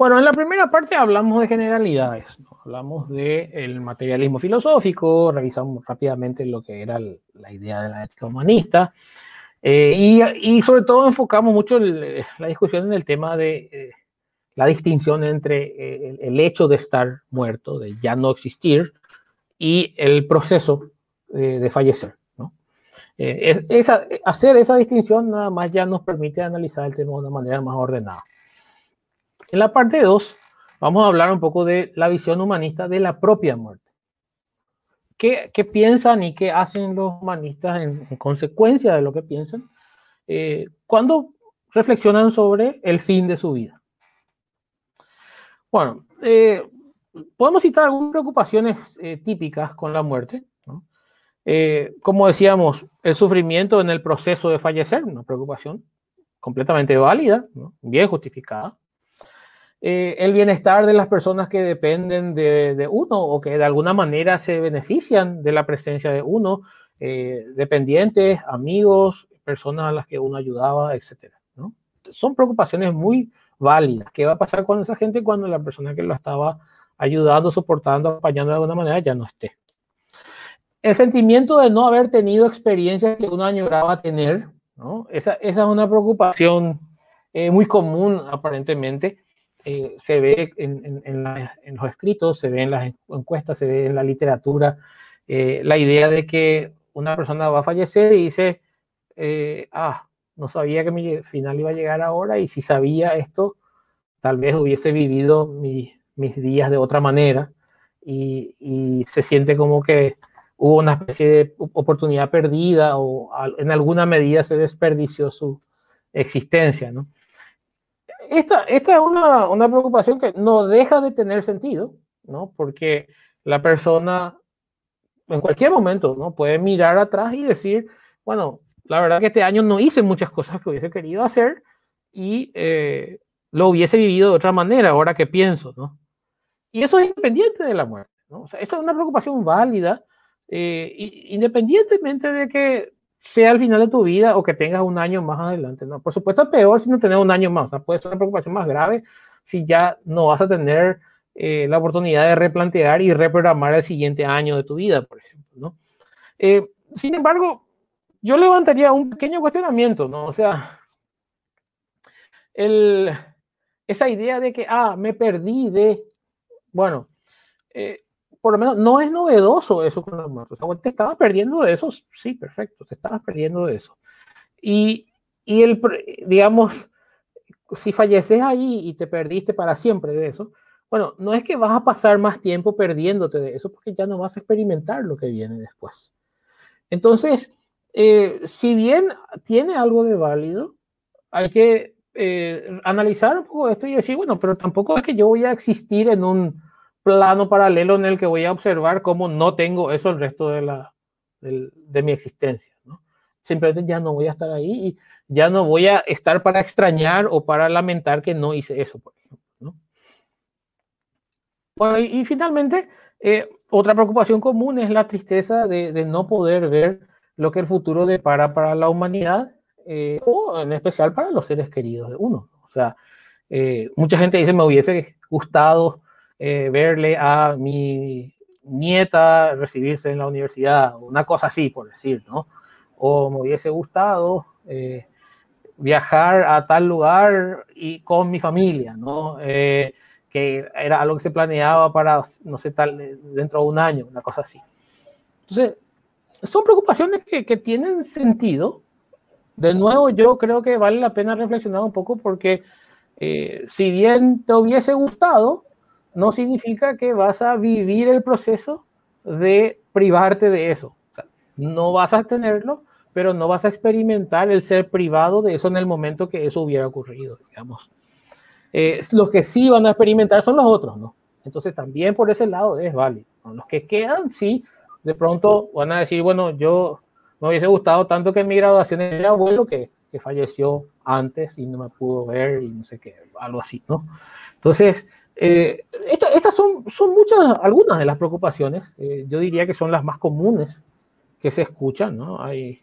Bueno, en la primera parte hablamos de generalidades, hablamos del materialismo filosófico, revisamos rápidamente lo que era la idea de la ética humanista, eh, y, sobre todo enfocamos mucho la discusión en el tema de eh, la distinción entre eh, el, hecho de estar muerto, de ya no existir, y el proceso de fallecer. ¿no? hacer esa distinción nada más ya nos permite analizar el tema de una manera más ordenada. En la parte 2 vamos a hablar un poco de la visión humanista de la propia muerte. ¿Qué, piensan y qué hacen los humanistas en, consecuencia de lo que piensan eh, cuando reflexionan sobre el fin de su vida? Bueno, eh, podemos citar algunas preocupaciones eh, típicas con la muerte. como decíamos, el sufrimiento en el proceso de fallecer, una preocupación completamente válida, bien justificada. Eh, el bienestar de las personas que dependen de, uno o que de alguna manera se benefician de la presencia de uno, eh, dependientes, amigos, personas a las que uno ayudaba, etc. Son preocupaciones muy válidas. ¿Qué va a pasar con esa gente cuando la persona que lo estaba ayudando, soportando, acompañando de alguna manera ya no esté? El sentimiento de no haber tenido experiencias que uno añoraba tener, esa es una preocupación eh, muy común aparentemente eh, se ve en, los escritos, se ve en las encuestas, se ve en la literatura, eh, la idea de que una persona va a fallecer y dice, eh, ah, no sabía que mi final iba a llegar ahora y si sabía esto, tal vez hubiese vivido mis días de otra manera y, y, se siente como que hubo una especie de oportunidad perdida o en alguna medida se desperdició su existencia, ¿no? Esta, esta es una, una, preocupación que no deja de tener sentido, ¿no? Porque la persona en cualquier momento, ¿no? Puede mirar atrás y decir, bueno, la verdad que este año no hice muchas cosas que hubiese querido hacer y eh, lo hubiese vivido de otra manera, ahora que pienso, ¿no? Y eso es independiente de la muerte, ¿no? O sea, eso es una preocupación válida, eh, independientemente de que sea al final de tu vida o que tengas un año más adelante. ¿no? Por supuesto, es peor si no tienes un año más. Puede ser una preocupación más grave si ya no vas a tener eh, la oportunidad de replantear y reprogramar el siguiente año de tu vida, por ejemplo. ¿no? Eh, sin embargo, yo levantaría un pequeño cuestionamiento, ¿no? O sea, el, esa idea de que, ah, me perdí de, bueno, eh, por lo menos no es novedoso eso con los muertos. te estabas perdiendo de eso, sí, perfecto, te estabas perdiendo de eso. Y, y el, digamos, si falleces ahí y te perdiste para siempre de eso, bueno, no es que vas a pasar más tiempo perdiéndote de eso porque ya no vas a experimentar lo que viene después. Entonces, eh, si bien tiene algo de válido, hay que eh, analizar un poco esto y decir, bueno, pero tampoco es que yo voy a existir en un plano paralelo en el que voy a observar cómo no tengo eso el resto de, la, de, mi existencia. ¿no? Simplemente ya no voy a estar ahí y ya no voy a estar para extrañar o para lamentar que no hice eso, por ejemplo. ¿no? Bueno, y, finalmente, eh, otra preocupación común es la tristeza de, de, no poder ver lo que el futuro depara para la humanidad eh, o en especial para los seres queridos de uno. O sea, eh, mucha gente dice, me hubiese gustado eh, verle a mi nieta recibirse en la universidad, una cosa así, por decir, ¿no? O me hubiese gustado eh, viajar a tal lugar y con mi familia, ¿no? Eh, que era algo que se planeaba para, no sé, tal, dentro de un año, una cosa así. Entonces, son preocupaciones que, que tienen sentido. De nuevo, yo creo que vale la pena reflexionar un poco porque si bien te hubiese gustado, no significa que vas a vivir el proceso de privarte de eso. no vas a tenerlo, pero no vas a experimentar el ser privado de eso en el momento que eso hubiera ocurrido, digamos. Eh, los que sí van a experimentar son los otros, ¿no? Entonces también por ese lado es válido. Los que quedan, sí, de pronto van a decir, bueno, yo me hubiese gustado tanto que en mi graduación era abuelo que, que falleció antes y no me pudo ver y no sé qué, algo así, ¿no? Entonces, eh, estas son, son muchas, algunas de las preocupaciones, eh, yo diría que son las más comunes que se escuchan, ¿no? Hay,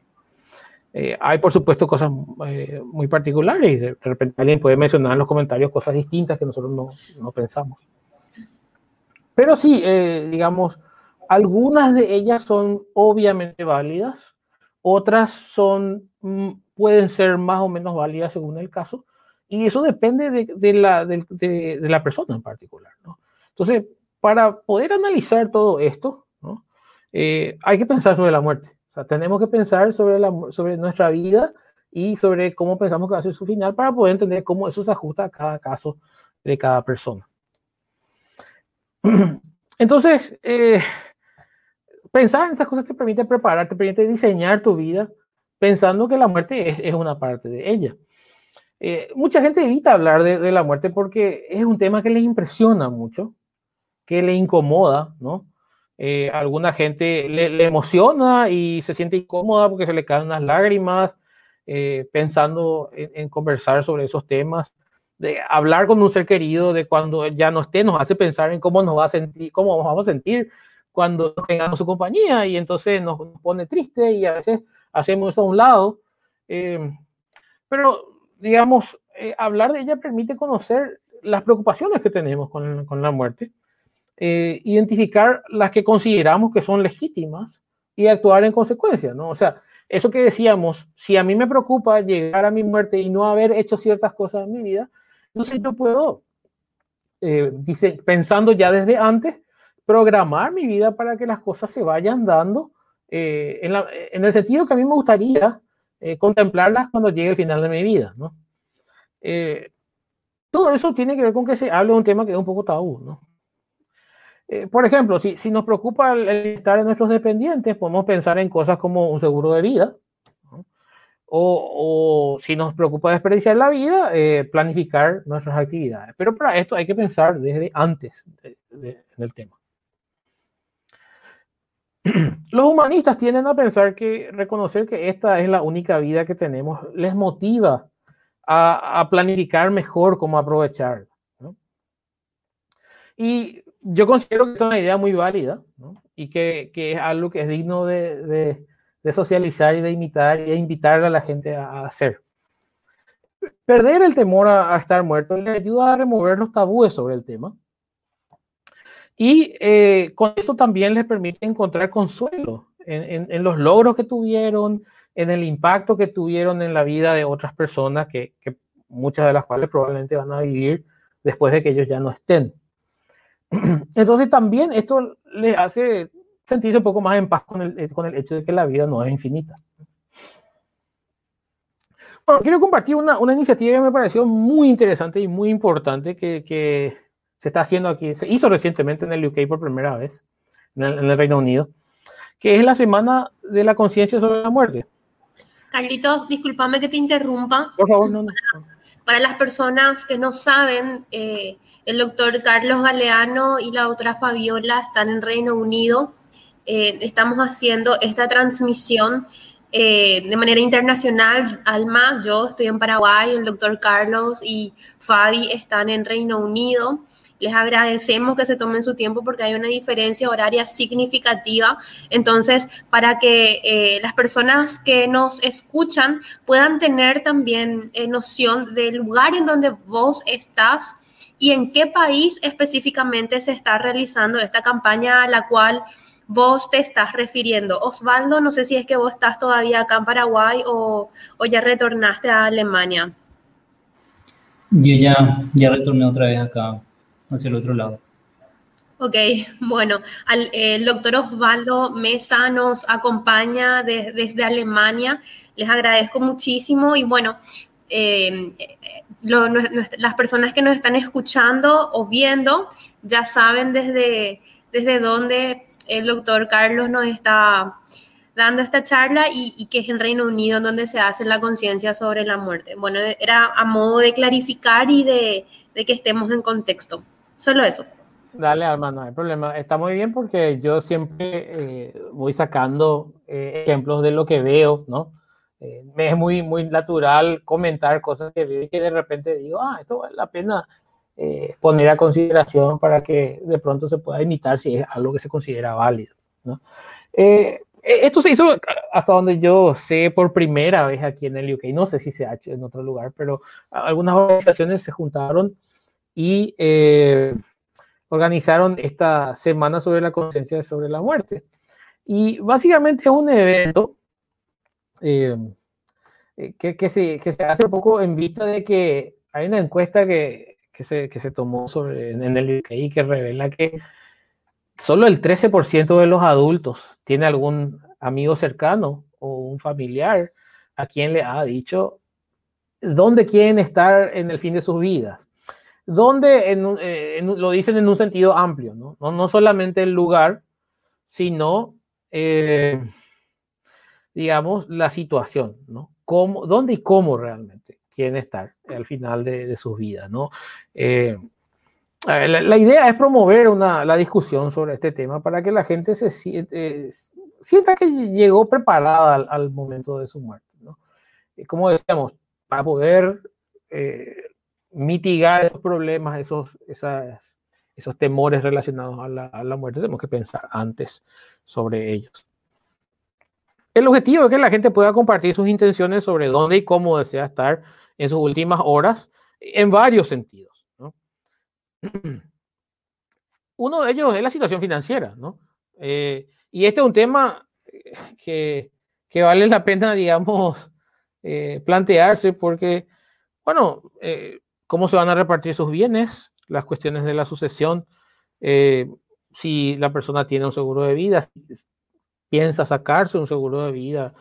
Eh, hay, por supuesto, cosas eh, muy particulares y de repente alguien puede mencionar en los comentarios cosas distintas que nosotros no, no pensamos. Pero sí, eh, digamos, algunas de ellas son obviamente válidas, otras son, mm, pueden ser más o menos válidas según el caso, y eso depende de, la, persona en particular. ¿no? Entonces, para poder analizar todo esto, ¿no? hay que pensar sobre la muerte tenemos que pensar sobre, nuestra vida y sobre cómo pensamos que va a ser su final para poder entender cómo eso se ajusta a cada caso de cada persona. Entonces, eh, pensar en esas cosas te permite preparar, te permite diseñar tu vida pensando que la muerte es una parte de ella. Eh, mucha gente evita hablar de, de, la muerte porque es un tema que les impresiona mucho, que le incomoda, ¿no? Eh, alguna gente le, emociona y se siente incómoda porque se le caen unas lágrimas eh, pensando en, conversar sobre esos temas. De hablar con un ser querido de cuando ya no esté nos hace pensar en cómo nos va a sentir, cómo nos vamos a sentir cuando tengamos su compañía y entonces nos pone triste y a veces hacemos eso a un lado. Eh, pero, digamos, hablar de ella permite conocer las preocupaciones que tenemos con, con la muerte eh, identificar las que consideramos que son legítimas y actuar en consecuencia, ¿no? O sea, eso que decíamos, si a mí me preocupa llegar a mi muerte y no haber hecho ciertas cosas en mi vida, entonces yo puedo, eh, dice, pensando ya desde antes, programar mi vida para que las cosas se vayan dando eh, en, la, en, el sentido que a mí me gustaría eh, contemplarlas cuando llegue el final de mi vida, ¿no? Eh, todo eso tiene que ver con que se hable de un tema que es un poco tabú, ¿no? Eh, por ejemplo, si, si, nos preocupa el estar de nuestros dependientes, podemos pensar en cosas como un seguro de vida. O, o, si nos preocupa desperdiciar la vida, eh, planificar nuestras actividades. Pero para esto hay que pensar desde antes de, de, del tema. Los humanistas tienden a pensar que reconocer que esta es la única vida que tenemos les motiva a, planificar mejor cómo aprovechar. ¿no? Y yo considero que es una idea muy válida ¿no? y que, que, es algo que es digno de, socializar y de imitar y de invitar a la gente a, hacer. Perder el temor a, a, estar muerto le ayuda a remover los tabúes sobre el tema y eh, con eso también les permite encontrar consuelo en, en, en, los logros que tuvieron, en el impacto que tuvieron en la vida de otras personas que, que muchas de las cuales probablemente van a vivir después de que ellos ya no estén. Entonces también esto le hace sentirse un poco más en paz con el, eh, con el hecho de que la vida no es infinita. Bueno, quiero compartir una, una iniciativa que me pareció muy interesante y muy importante que, que, se está haciendo aquí, se hizo recientemente en el UK por primera vez, en el, en el Reino Unido, que es la Semana de la Conciencia sobre la Muerte. Carlitos, discúlpame que te interrumpa. Por favor, no, no. Para las personas que no saben, eh, el doctor Carlos Galeano y la doctora Fabiola están en Reino Unido. Eh, estamos haciendo esta transmisión eh, de manera internacional. Alma, yo estoy en Paraguay, el doctor Carlos y Fabi están en Reino Unido. Les agradecemos que se tomen su tiempo porque hay una diferencia horaria significativa. Entonces, para que eh, las personas que nos escuchan puedan tener también eh, noción del lugar en donde vos estás y en qué país específicamente se está realizando esta campaña a la cual vos te estás refiriendo. Osvaldo, no sé si es que vos estás todavía acá en Paraguay o, o ya retornaste a Alemania. Yo ya, ya retorné otra vez acá hacia el otro lado. Ok, bueno, al, el doctor Osvaldo Mesa nos acompaña de, desde Alemania. Les agradezco muchísimo y bueno, eh, las personas que nos están escuchando o viendo ya saben desde, desde dónde el doctor Carlos nos está dando esta charla y, que es en Reino Unido donde se hace la conciencia sobre la muerte. Bueno, era a modo de clarificar y de que estemos en contexto. Solo eso. Dale, Alma, no hay problema. Está muy bien porque yo siempre eh, voy sacando eh, ejemplos de lo que veo, ¿no? Eh, me es muy, muy natural comentar cosas que veo y que de repente digo, ah, esto vale la pena eh, poner a consideración para que de pronto se pueda imitar si es algo que se considera válido, ¿no? Eh, e, esto se hizo hasta donde yo sé por primera vez aquí en el UK. No sé si se ha hecho en otro lugar, pero algunas organizaciones se juntaron y eh, organizaron esta semana sobre la conciencia sobre la muerte. Y básicamente es un evento eh, eh, que, que, se, que, se, hace un poco en vista de que hay una encuesta que, que se, se, tomó sobre, en el UK que revela que solo el 13% de los adultos tiene algún amigo cercano o un familiar a quien le ha dicho dónde quieren estar en el fin de sus vidas. Dónde eh, lo dicen en un sentido amplio, ¿no? No, solamente el lugar, sino, eh, digamos, la situación, ¿no? Cómo, ¿Dónde y cómo realmente quieren estar al final de, de sus vidas, ¿no? Eh, la, idea es promover una, la discusión sobre este tema para que la gente se siente, sienta que llegó preparada al, momento de su muerte. ¿no? como decíamos, para poder mitigar esos problemas, esos, esas, esos temores relacionados a la, a la, muerte, tenemos que pensar antes sobre ellos. El objetivo es que la gente pueda compartir sus intenciones sobre dónde y cómo desea estar en sus últimas horas, en varios sentidos. ¿no? Uno de ellos es la situación financiera, ¿no? Eh, y este es un tema que, que vale la pena, digamos, eh, plantearse porque, bueno, eh, cómo se van a repartir sus bienes, las cuestiones de la sucesión, eh, si la persona tiene un seguro de vida, piensa sacarse un seguro de vida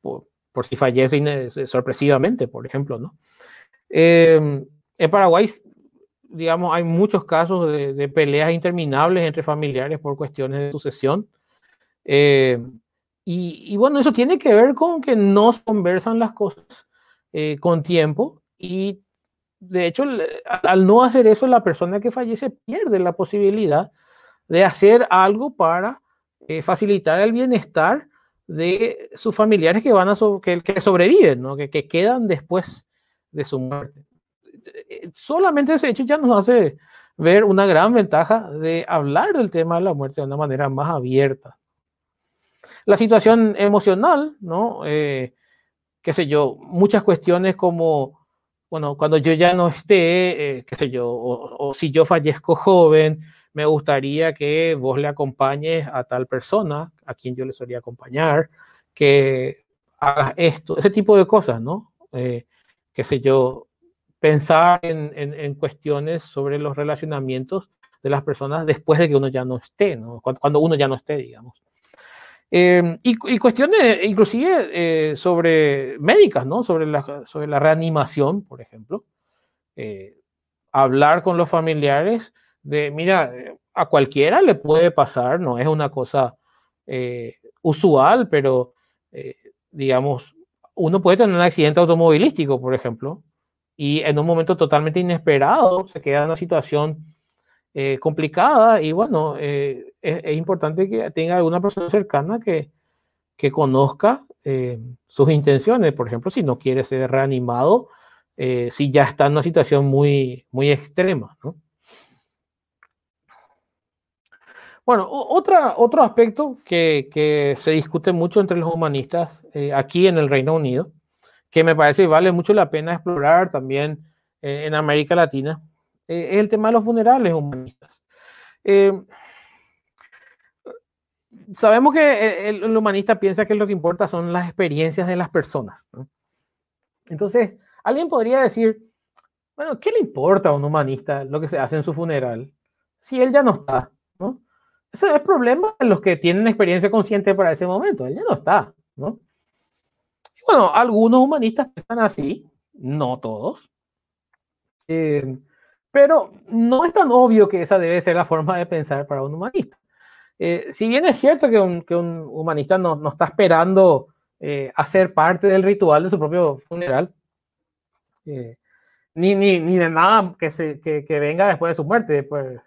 por, por si fallece sorpresivamente, por ejemplo, ¿no? en Paraguay, digamos, hay muchos casos de, de, peleas interminables entre familiares por cuestiones de sucesión. Eh, y, bueno, eso tiene que ver con que no conversan las cosas eh, con tiempo y de hecho al no hacer eso la persona que fallece pierde la posibilidad de hacer algo para eh, facilitar el bienestar de sus familiares que van a que, sobreviven, ¿no? que, que quedan después de su muerte. Solamente ese hecho ya nos hace ver una gran ventaja de hablar del tema de la muerte de una manera más abierta. La situación emocional, ¿no? Eh, qué sé yo, muchas cuestiones como, bueno, cuando yo ya no esté, eh, qué sé yo, o, o, si yo fallezco joven, me gustaría que vos le acompañes a tal persona a quien yo le solía acompañar, que hagas esto, ese tipo de cosas, ¿no? Eh, qué sé yo, pensar en, en, en, cuestiones sobre los relacionamientos de las personas después de que uno ya no esté, ¿no? Cuando, cuando uno ya no esté, digamos. Eh, y, y, cuestiones inclusive eh, sobre médicas, ¿no? Sobre la, sobre la reanimación, por ejemplo. Eh, hablar con los familiares de, mira, a cualquiera le puede pasar, no es una cosa eh, usual, pero digamos, uno puede tener un accidente automovilístico, por ejemplo, y en un momento totalmente inesperado se queda en una situación eh, complicada y bueno, eh, es, es, importante que tenga alguna persona cercana que, que conozca eh, sus intenciones, por ejemplo, si no quiere ser reanimado, eh, si ya está en una situación muy, muy extrema. ¿no? Bueno, otra, otro aspecto que, que, se discute mucho entre los humanistas aquí en el Reino Unido, que me parece vale mucho la pena explorar también en América Latina, eh, es el tema de los funerales humanistas. Eh, sabemos que el, el, humanista piensa que lo que importa son las experiencias de las personas. ¿no? Entonces, alguien podría decir, bueno, ¿qué le importa a un humanista lo que se hace en su funeral si él ya no está? ¿no? Ese es el problema de los que tienen experiencia consciente para ese momento. Él ya no está. ¿no? Y bueno, algunos humanistas piensan así, no todos. Eh, pero no es tan obvio que esa debe ser la forma de pensar para un humanista. Eh, si bien es cierto que un, que un humanista no, no, está esperando eh, hacer parte del ritual de su propio funeral, eh, ni, ni, ni, de nada que, se, que, que, venga después de su muerte, por,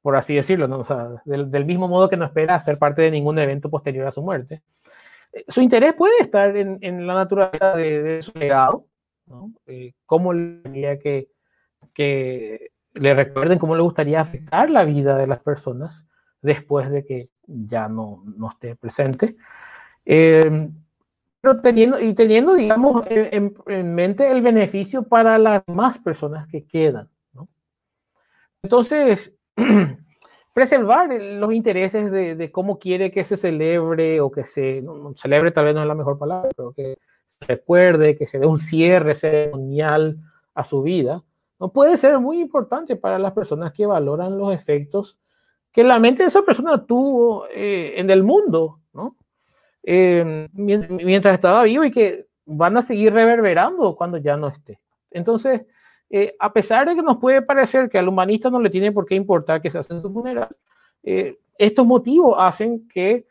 por así decirlo, ¿no? o sea, del, del, mismo modo que no espera ser parte de ningún evento posterior a su muerte. Su interés puede estar en, en la naturaleza de, su legado, ¿no? Cómo le que que le recuerden cómo le gustaría afectar la vida de las personas después de que ya no, no esté presente. Eh, pero teniendo, y teniendo, digamos, en, mente el beneficio para las más personas que quedan. ¿no? Entonces, preservar los intereses de, de, cómo quiere que se celebre o que se no, celebre, tal vez no es la mejor palabra, pero que se recuerde, que se dé un cierre ceremonial a su vida, no puede ser muy importante para las personas que valoran los efectos que la mente de esa persona tuvo eh, en el mundo, ¿no? Eh, mientras estaba vivo y que van a seguir reverberando cuando ya no esté. Entonces, eh, a pesar de que nos puede parecer que al humanista no le tiene por qué importar que se hace su funeral, eh, estos motivos hacen que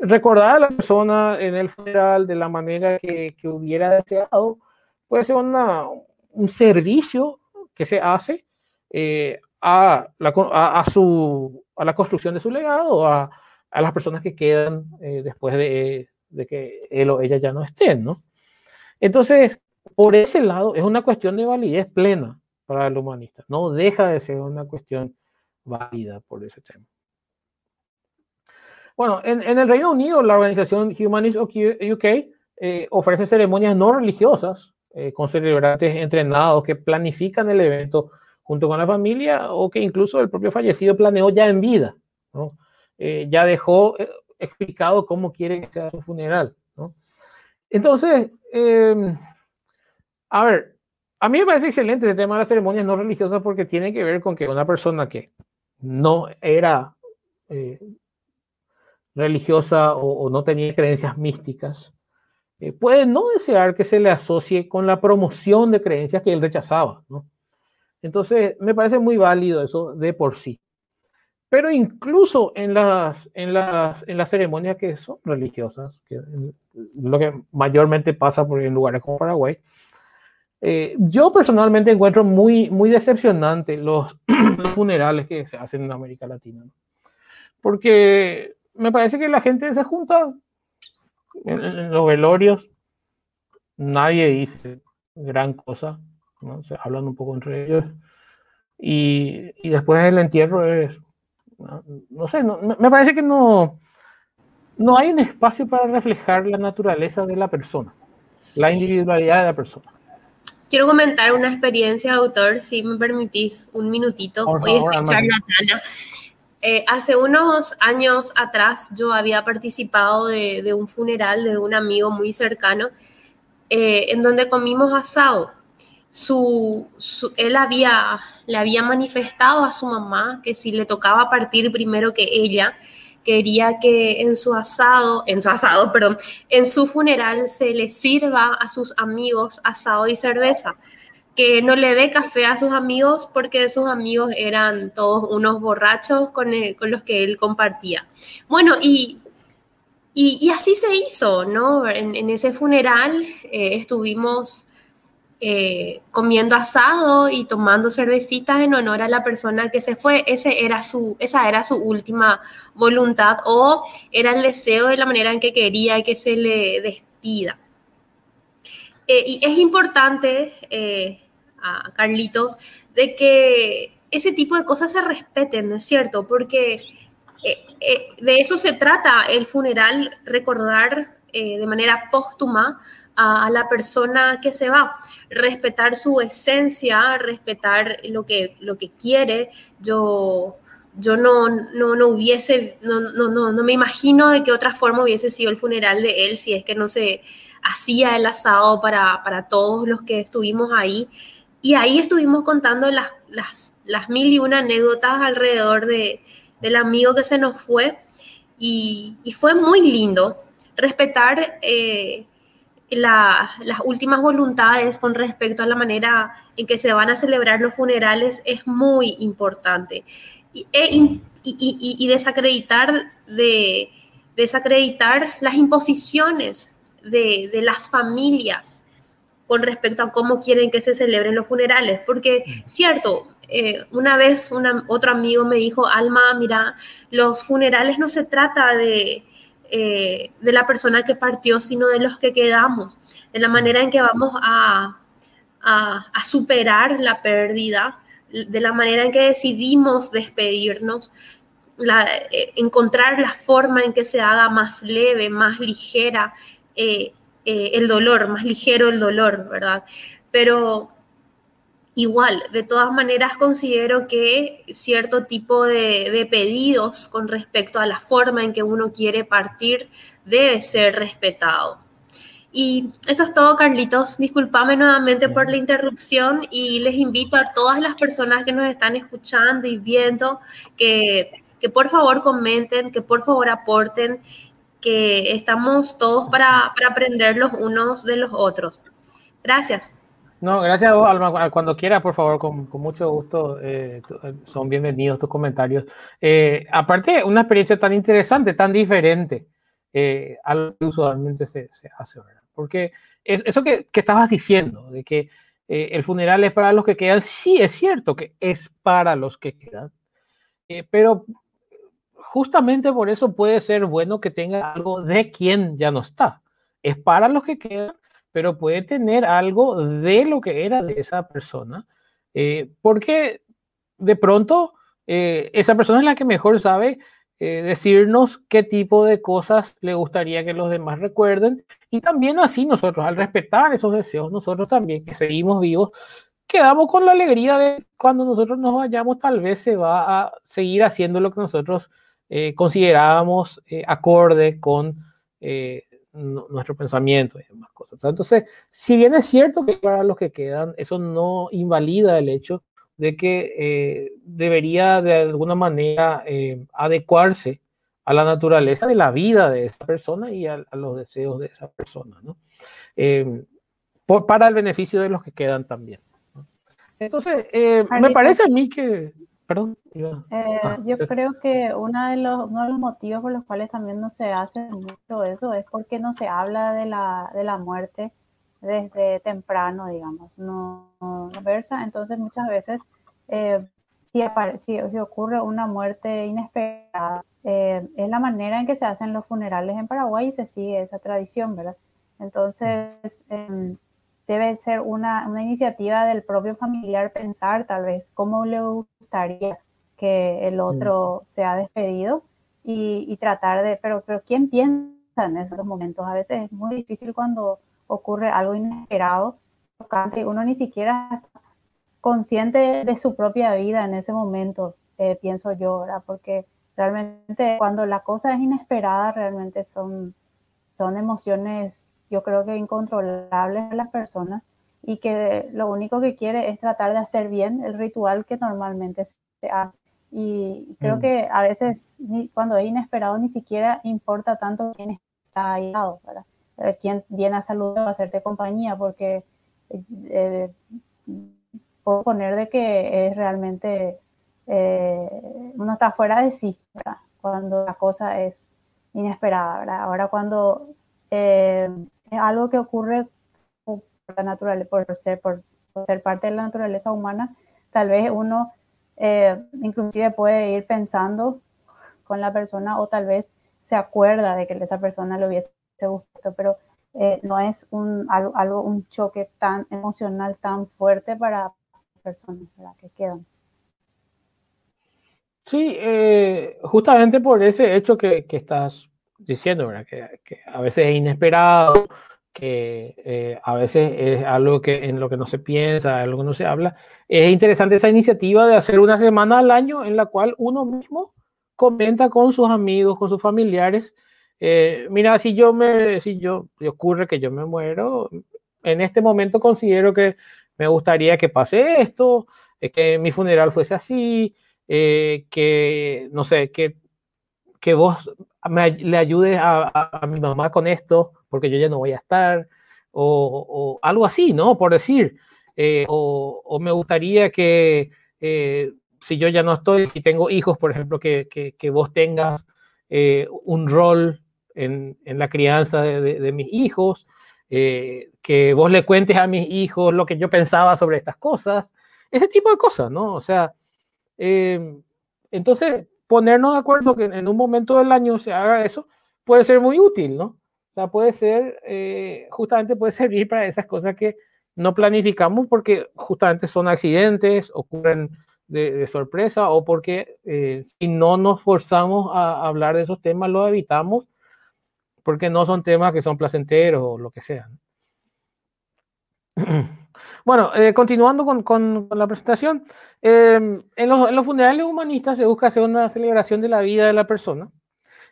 recordar a la persona en el funeral de la manera que, que hubiera deseado puede ser una, un servicio que se hace a la, a, su, a la construcción de su legado, a, a las personas que quedan eh, después de, de, que él o ella ya no estén, ¿no? Entonces, por ese lado, es una cuestión de validez plena para el humanista. No deja de ser una cuestión válida por ese tema. Bueno, en, el Reino Unido, la organización Humanist UK eh, ofrece ceremonias no religiosas eh, con celebrantes entrenados que planifican el evento junto con la familia o que incluso el propio fallecido planeó ya en vida. ¿no? eh, ya dejó eh, explicado cómo quiere que sea su funeral. ¿no? Entonces, eh, a ver, a mí me parece excelente el tema de las ceremonias no religiosas porque tiene que ver con que una persona que no era religiosa o, no tenía creencias místicas, eh, puede no desear que se le asocie con la promoción de creencias que él rechazaba. ¿no? Entonces, me parece muy válido eso de por sí. Pero incluso en las, en las, en las ceremonias que son religiosas, que lo que mayormente pasa por en lugares como Paraguay, eh, yo personalmente encuentro muy, muy decepcionante los, los, funerales que se hacen en América Latina. ¿no? Porque me parece que la gente se junta en, los velorios, nadie dice gran cosa, ¿no? se hablan un poco entre ellos, y, y después el entierro es no, no sé, no, me parece que no, no hay un espacio para reflejar la naturaleza de la persona, la individualidad de la persona. Quiero comentar una experiencia de autor, si me permitís un minutito. Por Voy a escuchar Natana. Eh, hace unos años atrás yo había participado de, un funeral de un amigo muy cercano eh, en donde comimos asado. Su, él había, le había manifestado a su mamá que si le tocaba partir primero que ella, quería que en su asado, en su asado, perdón, en su funeral se le sirva a sus amigos asado y cerveza, que no le dé café a sus amigos porque sus amigos eran todos unos borrachos con, con los que él compartía. Bueno, y, y, así se hizo, ¿no? En, ese funeral eh, estuvimos eh, comiendo asado y tomando cervecitas en honor a la persona que se fue. Ese era su, esa era su última voluntad o era el deseo de la manera en que quería que se le despida. Eh, y es importante, a Carlitos, de que ese tipo de cosas se respeten, ¿no es cierto? Porque eh, de eso se trata el funeral, recordar de manera póstuma a, la persona que se va, respetar su esencia, respetar lo que, lo que quiere. Yo, yo no, no, no hubiese, no, no, no me imagino de qué otra forma hubiese sido el funeral de él si es que no se hacía el asado para, para todos los que estuvimos ahí. Y ahí estuvimos contando las, las, las mil y una anécdotas alrededor de, del amigo que se nos fue. Y, y fue muy lindo respetar eh, la, las últimas voluntades con respecto a la manera en que se van a celebrar los funerales es muy importante. Y, e, y, y, desacreditar, de, desacreditar las imposiciones de, de, las familias con respecto a cómo quieren que se celebren los funerales. Porque, cierto, eh, una vez una, otro amigo me dijo, Alma, mira, los funerales no se trata de eh, de la persona que partió, sino de los que quedamos, de la manera en que vamos a, a, superar la pérdida, de la manera en que decidimos despedirnos. eh, encontrar la forma en que se haga más leve, más ligera el dolor, más ligero el dolor, ¿verdad? Pero igual, de todas maneras considero que cierto tipo de, de pedidos con respecto a la forma en que uno quiere partir debe ser respetado. Y eso es todo, Carlitos. Disculpame nuevamente por la interrupción y les invito a todas las personas que nos están escuchando y viendo que, que por favor comenten, que por favor aporten, que estamos todos para, para aprender los unos de los otros. Gracias. No, gracias a vos, Alma. Cuando quieras, por favor, con, con mucho gusto, eh, eh, son bienvenidos tus comentarios. Eh, aparte, una experiencia tan interesante, tan diferente eh, a lo que usualmente se, se hace, ¿verdad? Porque eso que, que, estabas diciendo, de que eh, el funeral es para los que quedan, sí es cierto que es para los que quedan, eh, pero justamente por eso puede ser bueno que tenga algo de quien ya no está. Es para los que quedan, pero puede tener algo de lo que era de esa persona, eh, porque de pronto eh, esa persona es la que mejor sabe eh, decirnos qué tipo de cosas le gustaría que los demás recuerden y también así nosotros, al respetar esos deseos, nosotros también que seguimos vivos, quedamos con la alegría de cuando nosotros nos vayamos, tal vez se va a seguir haciendo lo que nosotros eh, considerábamos eh, acorde con eh, nuestro pensamiento y demás cosas. Entonces, si bien es cierto que para los que quedan, eso no invalida el hecho de que eh, debería de alguna manera adecuarse a la naturaleza de la vida de esa persona y a, a los deseos de esa persona, ¿no? Por, para el beneficio de los que quedan también. ¿no? Entonces, me parece a mí que, perdón. Iba, ah, yo creo que uno de, los, uno de los motivos por los cuales también no se hace mucho eso es porque no se habla de la, de la muerte desde temprano, digamos, no, no versa. Entonces muchas veces eh, si, si, si, ocurre una muerte inesperada, eh, es la manera en que se hacen los funerales en Paraguay y se sigue esa tradición, ¿verdad? Entonces, eh, debe ser una, una, iniciativa del propio familiar pensar tal vez cómo le gustaría que el otro sea despedido y, y tratar de, pero, pero ¿quién piensa en esos momentos? A veces es muy difícil cuando ocurre algo inesperado, tocante, uno ni siquiera está consciente de su propia vida en ese momento, eh, pienso yo, ¿verdad? Porque realmente cuando la cosa es inesperada, realmente son, son emociones, yo creo que incontrolables de las personas y que lo único que quiere es tratar de hacer bien el ritual que normalmente se hace. Y creo mm. que a veces cuando es inesperado ni siquiera importa tanto quién está ahí, ¿verdad? Eh, quién viene a saludar o a hacerte compañía, porque eh, puedo poner de que es realmente eh, uno está fuera de sí, ¿verdad? Cuando la cosa es inesperada, ¿verdad? Ahora cuando eh, es algo que ocurre la naturaleza, por ser, por, ser parte de la naturaleza humana, tal vez uno eh, inclusive puede ir pensando con la persona o tal vez se acuerda de que esa persona le hubiese gustado, pero eh, no es un, algo, un choque tan emocional, tan fuerte para personas ¿verdad? que quedan. Sí, eh, justamente por ese hecho que, estás diciendo. Que, que, a veces es inesperado, que eh, a veces es algo que en lo que no se piensa, algo que no se habla. Es interesante esa iniciativa de hacer una semana al año en la cual uno mismo comenta con sus amigos, con sus familiares. Eh, mira, si yo me, si yo, si ocurre que yo me muero, en este momento considero que me gustaría que pase esto, eh, que mi funeral fuese así, que, no sé, que, que vos me, le ayudes a, mi mamá con esto, porque yo ya no voy a estar, o, o algo así, ¿no? Por decir, eh, o, o, me gustaría que eh, si yo ya no estoy, si tengo hijos, por ejemplo, que, que, que vos tengas eh, un rol en, en la crianza de, de, mis hijos, que vos le cuentes a mis hijos lo que yo pensaba sobre estas cosas, ese tipo de cosas, ¿no? O sea, entonces ponernos de acuerdo que en un momento del año se haga eso puede ser muy útil, ¿no? O sea, puede ser, eh, justamente puede servir para esas cosas que no planificamos porque justamente son accidentes, ocurren de, sorpresa o porque eh, si no nos forzamos a hablar de esos temas, los evitamos porque no son temas que son placenteros o lo que sea. Bueno, eh, continuando con, con, la presentación, en, los, funerales humanistas se busca hacer una celebración de la vida de la persona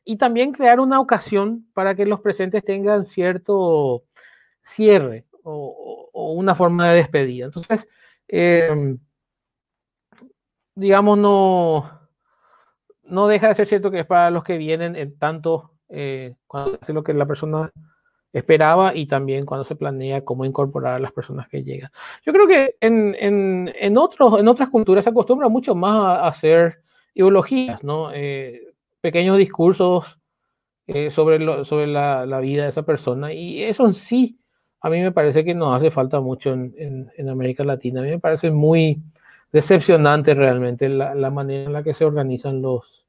y también crear una ocasión para que los presentes tengan cierto cierre o, una forma de despedida. Entonces, eh, digamos, no, no deja de ser cierto que es para los que vienen en tanto eh, cuando hace lo que la persona esperaba y también cuando se planea cómo incorporar a las personas que llegan. Yo creo que en, en, en, otros, en otras culturas se acostumbra mucho más a, hacer ideologías, ¿no? Eh, pequeños discursos eh, sobre, sobre la, la, vida de esa persona y eso en sí a mí me parece que nos hace falta mucho en, en América Latina. A mí me parece muy decepcionante realmente la, la, manera en la que se organizan los,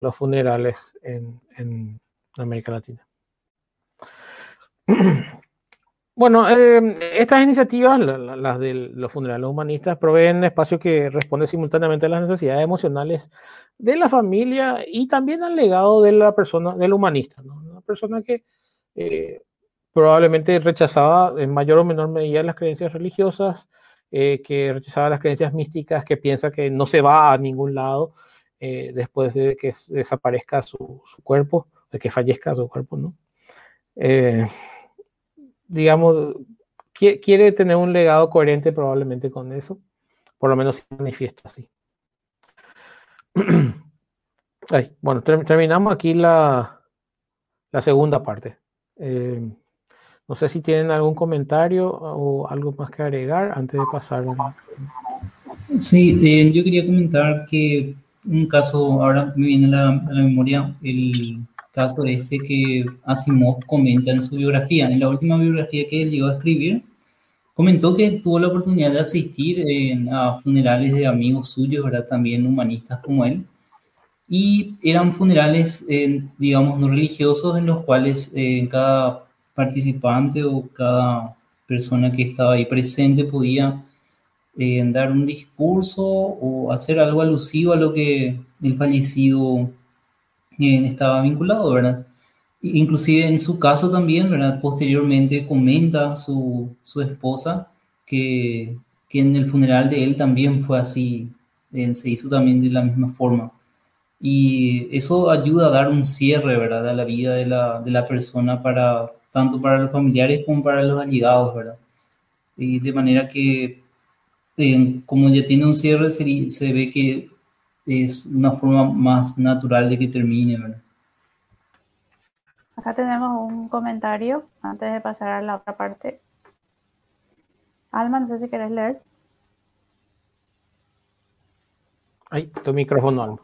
los funerales en, en América Latina. Bueno, eh, estas iniciativas, las, de los funerales humanistas, proveen espacio que responde simultáneamente a las necesidades emocionales de la familia y también al legado de la persona, del humanista, ¿no? una persona que eh, probablemente rechazaba en mayor o menor medida las creencias religiosas, eh, que rechazaba las creencias místicas, que piensa que no se va a ningún lado eh, después de que desaparezca su, su, cuerpo, de que fallezca su cuerpo, ¿no? Digamos, quiere tener un legado coherente probablemente con eso, por lo menos se manifiesta así. Ay, bueno, terminamos aquí la, la segunda parte. Eh, no sé si tienen algún comentario o algo más que agregar antes de pasar. Sí, eh, yo quería comentar que un caso, ahora me viene a la, a la memoria, el caso este que Asimov comenta en su biografía, en la última biografía que él llegó a escribir, comentó que tuvo la oportunidad de asistir a funerales de amigos suyos, ¿verdad? También humanistas como él, y eran funerales, eh, digamos, no religiosos, en los cuales eh, cada participante o cada persona que estaba ahí presente podía eh, dar un discurso o hacer algo alusivo a lo que el fallecido eh, estaba vinculado, ¿verdad? Inclusive en su caso también, ¿verdad? Posteriormente comenta su, su esposa que, que, en el funeral de él también fue así, eh, se hizo también de la misma forma. Y eso ayuda a dar un cierre, ¿verdad? A la vida de la, de la persona para tanto para los familiares como para los allegados, ¿verdad? Y de manera que, eh, como ya tiene un cierre, se, se, ve que es una forma más natural de que termine, ¿verdad? Acá tenemos un comentario antes de pasar a la otra parte. Alma, no sé si quieres leer. Ay, tu micrófono, Alma.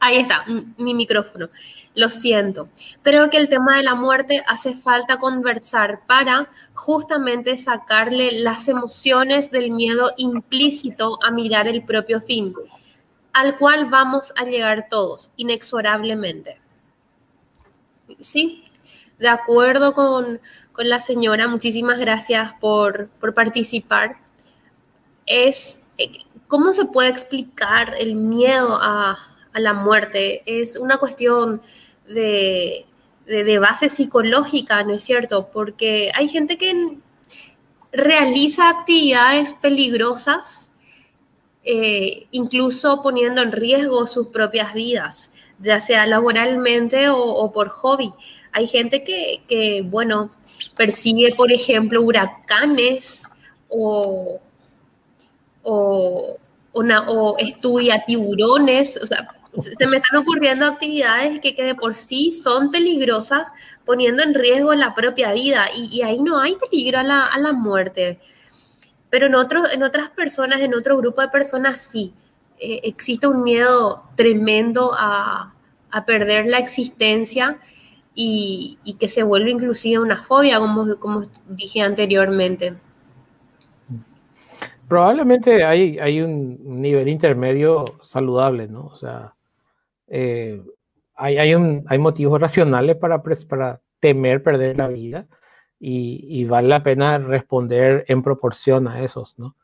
Ahí está, mi micrófono. Lo siento. Creo que el tema de la muerte hace falta conversar para justamente sacarle las emociones del miedo implícito a mirar el propio fin, al cual vamos a llegar todos, inexorablemente. Sí, de acuerdo con, con la señora, muchísimas gracias por, por participar. Es, eh, ¿cómo se puede explicar el miedo a a la muerte, es una cuestión de, de, base psicológica, ¿no es cierto? Porque hay gente que realiza actividades peligrosas, eh, incluso poniendo en riesgo sus propias vidas, ya sea laboralmente o, o por hobby. Hay gente que, que, bueno, persigue, por ejemplo, huracanes o, o, una, o estudia tiburones, o sea, se me están ocurriendo actividades que, que, de por sí son peligrosas, poniendo en riesgo la propia vida. Y, ahí no hay peligro a la, a la muerte. Pero en, en otras personas, en otro grupo de personas, sí. Eh, existe un miedo tremendo a, a perder la existencia y, que se vuelve inclusive una fobia, como, como dije anteriormente. Probablemente hay, hay un nivel intermedio saludable, ¿no? O sea, eh, hay, hay, hay, motivos racionales para, para temer perder la vida y, y, vale la pena responder en proporción a esos, ¿no?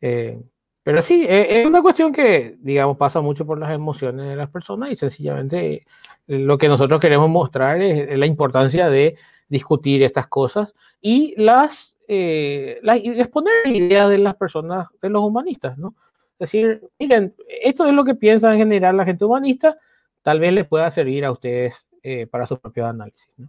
Eh, Pero sí, e, es una cuestión que, digamos, pasa mucho por las emociones de las personas y sencillamente lo que nosotros queremos mostrar es la importancia de discutir estas cosas y las, eh, exponer ideas de las personas, de los humanistas, ¿no? Es decir, miren, esto es lo que piensa en general la gente humanista, tal vez les pueda servir a ustedes eh, para su propio análisis. ¿no?